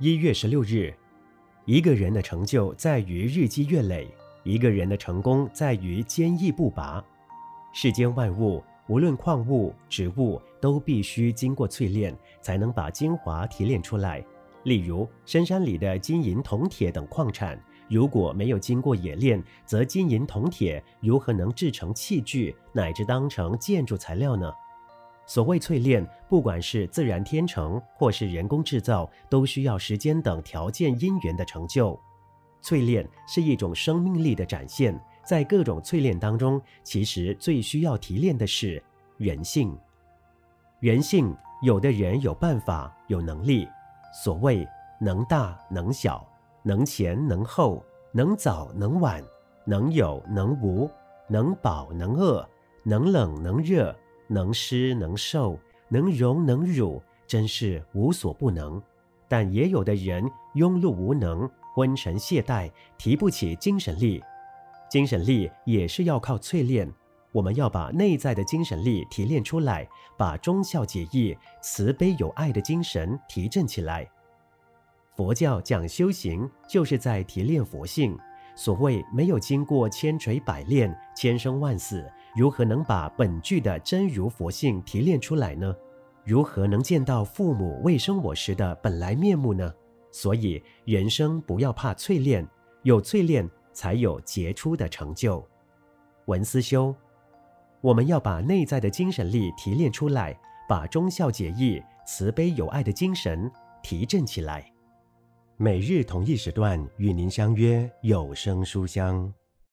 一月十六日，一个人的成就在于日积月累，一个人的成功在于坚毅不拔。世间万物，无论矿物、植物，都必须经过淬炼，才能把精华提炼出来。例如，深山里的金银铜铁等矿产，如果没有经过冶炼，则金银铜铁如何能制成器具，乃至当成建筑材料呢？所谓淬炼，不管是自然天成，或是人工制造，都需要时间等条件因缘的成就。淬炼是一种生命力的展现，在各种淬炼当中，其实最需要提炼的是人性。人性，有的人有办法，有能力，所谓能大能小，能前能后，能早能晚，能有能无，能饱能饿，能冷能热。能施能受，能荣能辱，真是无所不能。但也有的人庸碌无能，昏沉懈怠，提不起精神力。精神力也是要靠淬炼。我们要把内在的精神力提炼出来，把忠孝节义、慈悲有爱的精神提振起来。佛教讲修行，就是在提炼佛性。所谓没有经过千锤百炼、千生万死。如何能把本具的真如佛性提炼出来呢？如何能见到父母未生我时的本来面目呢？所以人生不要怕淬炼，有淬炼才有杰出的成就。文思修，我们要把内在的精神力提炼出来，把忠孝节义、慈悲友爱的精神提振起来。每日同一时段与您相约有声书香。